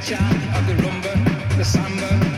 cha-cha of the rumba, the samba,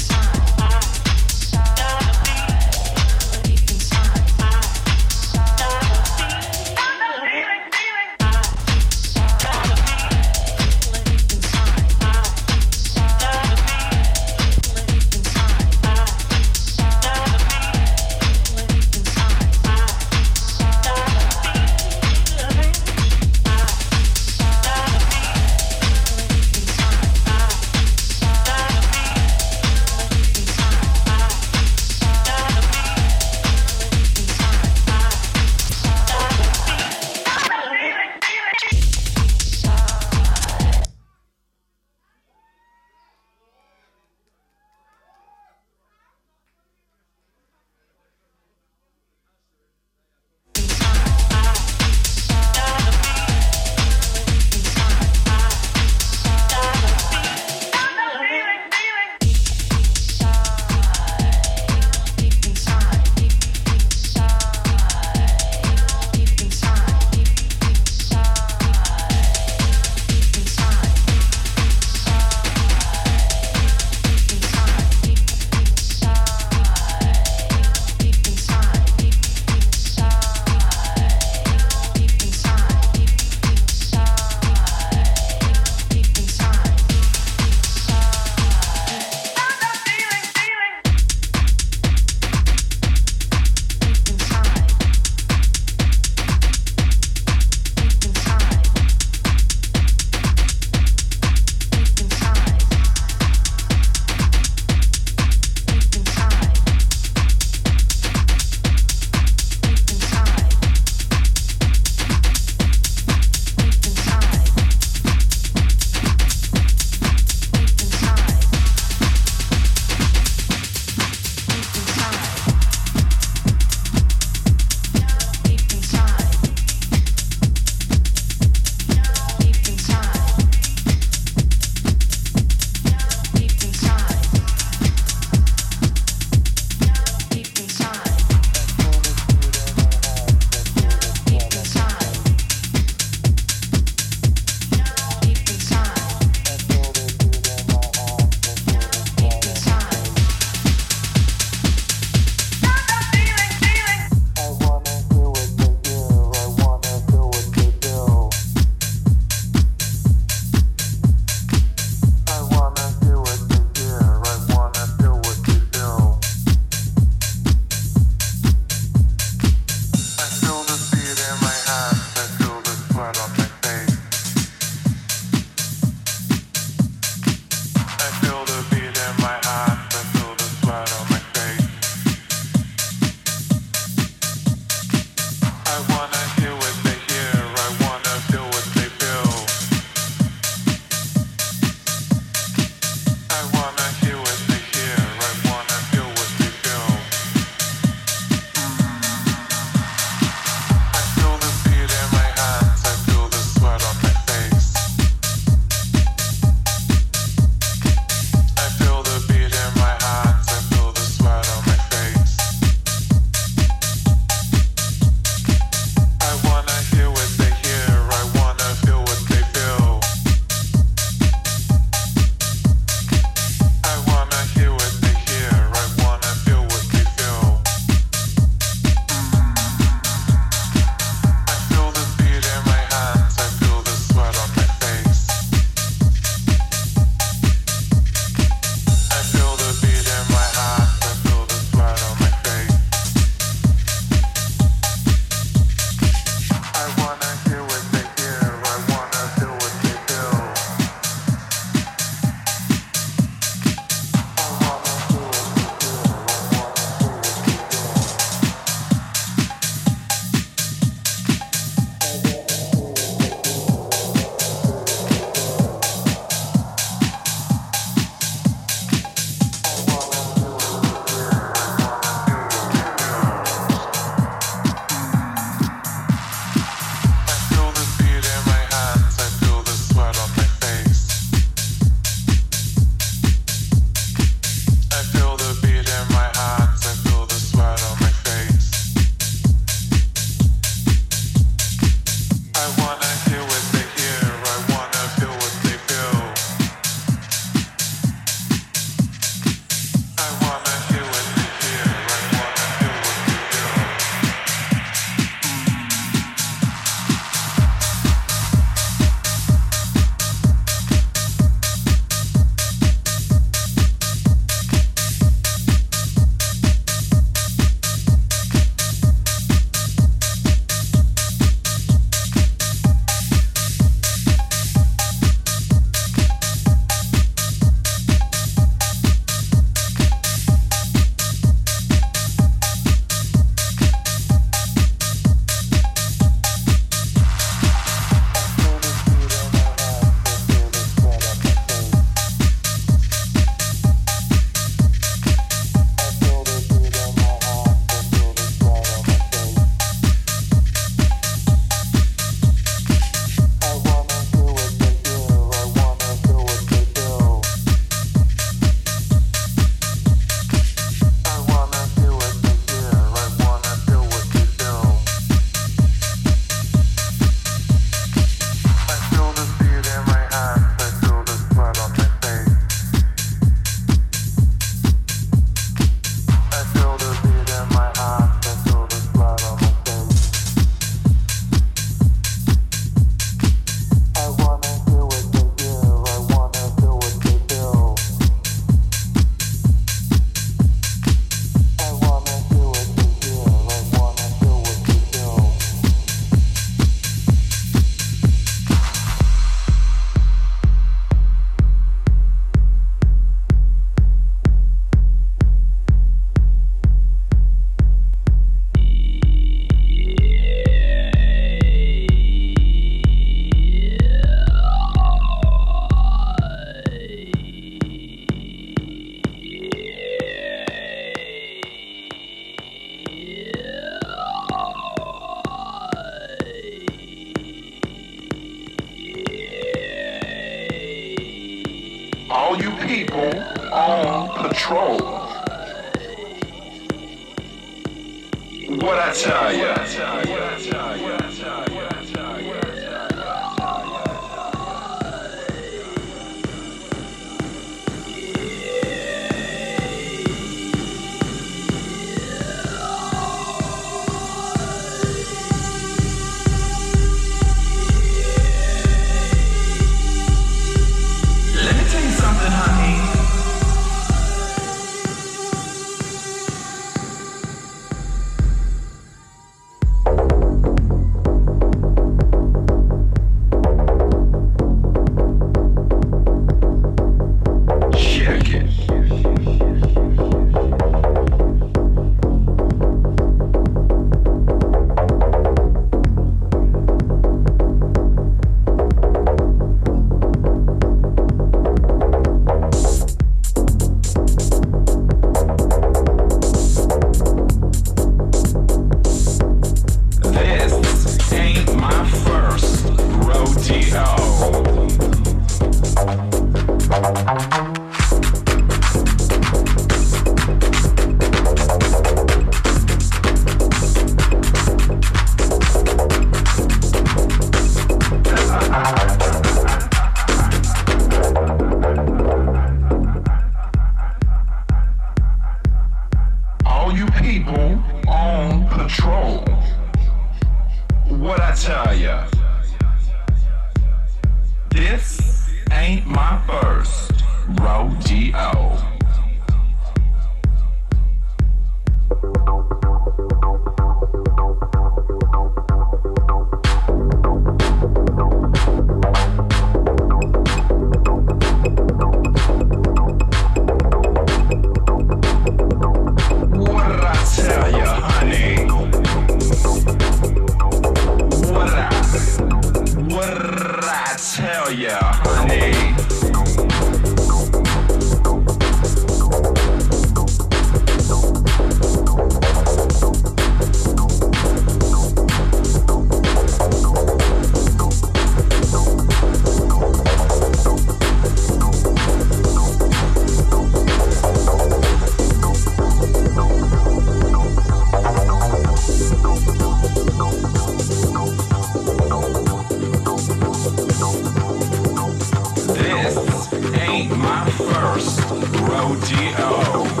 O-D-O.